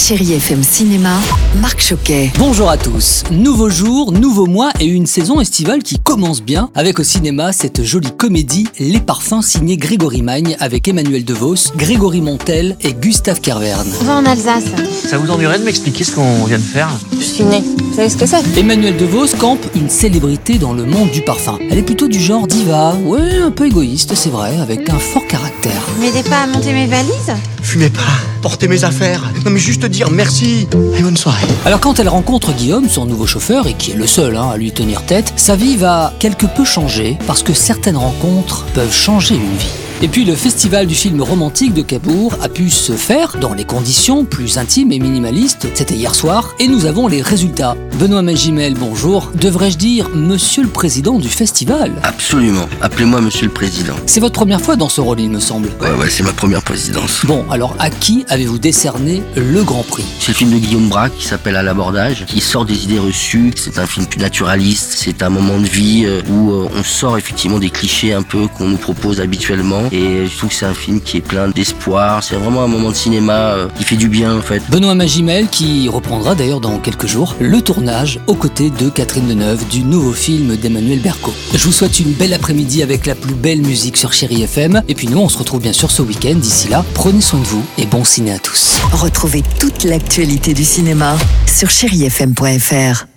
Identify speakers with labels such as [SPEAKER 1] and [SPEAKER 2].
[SPEAKER 1] Chérie FM Cinéma, Marc Choquet.
[SPEAKER 2] Bonjour à tous, nouveau jour, nouveau mois et une saison estivale qui commence bien avec au cinéma cette jolie comédie Les Parfums signée Grégory Magne avec Emmanuel DeVos, Grégory Montel et Gustave Kervern.
[SPEAKER 3] On va en Alsace.
[SPEAKER 4] Ça vous ennuierait de m'expliquer ce qu'on vient de faire?
[SPEAKER 3] Je suis née. Vous savez ce que c'est?
[SPEAKER 2] Emmanuel DeVos campe une célébrité dans le monde du parfum. Elle est plutôt du genre diva, ouais un peu égoïste c'est vrai, avec un fort caractère.
[SPEAKER 3] Vous m'aidez pas à monter mes valises?
[SPEAKER 4] Fumez pas, portez mes affaires. Non mais juste dire merci et bonne soirée.
[SPEAKER 2] Alors quand elle rencontre Guillaume, son nouveau chauffeur, et qui est le seul hein, à lui tenir tête, sa vie va quelque peu changer parce que certaines rencontres peuvent changer une vie. Et puis le festival du film romantique de Cabourg a pu se faire dans les conditions plus intimes et minimalistes. C'était hier soir et nous avons les résultats. Benoît Magimel, bonjour. Devrais-je dire Monsieur le Président du festival?
[SPEAKER 5] Absolument. Appelez-moi Monsieur le Président.
[SPEAKER 2] C'est votre première fois dans ce rôle, il me semble.
[SPEAKER 5] Ouais, ouais, c'est ma première présidence.
[SPEAKER 2] Bon, alors à qui avez-vous décerné le Grand Prix?
[SPEAKER 5] C'est le film de Guillaume Braque qui s'appelle À l'abordage, qui sort des idées reçues. C'est un film plus naturaliste. C'est un moment de vie euh, où euh, on sort effectivement des clichés un peu qu'on nous propose habituellement. Et je trouve que c'est un film qui est plein d'espoir. C'est vraiment un moment de cinéma euh, qui fait du bien en fait.
[SPEAKER 2] Benoît Magimel qui reprendra d'ailleurs dans quelques jours le tournage aux côtés de Catherine Deneuve du nouveau film d'Emmanuel Berco. Je vous souhaite une belle après-midi avec la plus belle musique sur Chéri FM et puis nous on se retrouve bien sûr ce week-end. D'ici là, prenez soin de vous et bon ciné à tous.
[SPEAKER 1] Retrouvez toute l'actualité du cinéma sur chérifm.fr.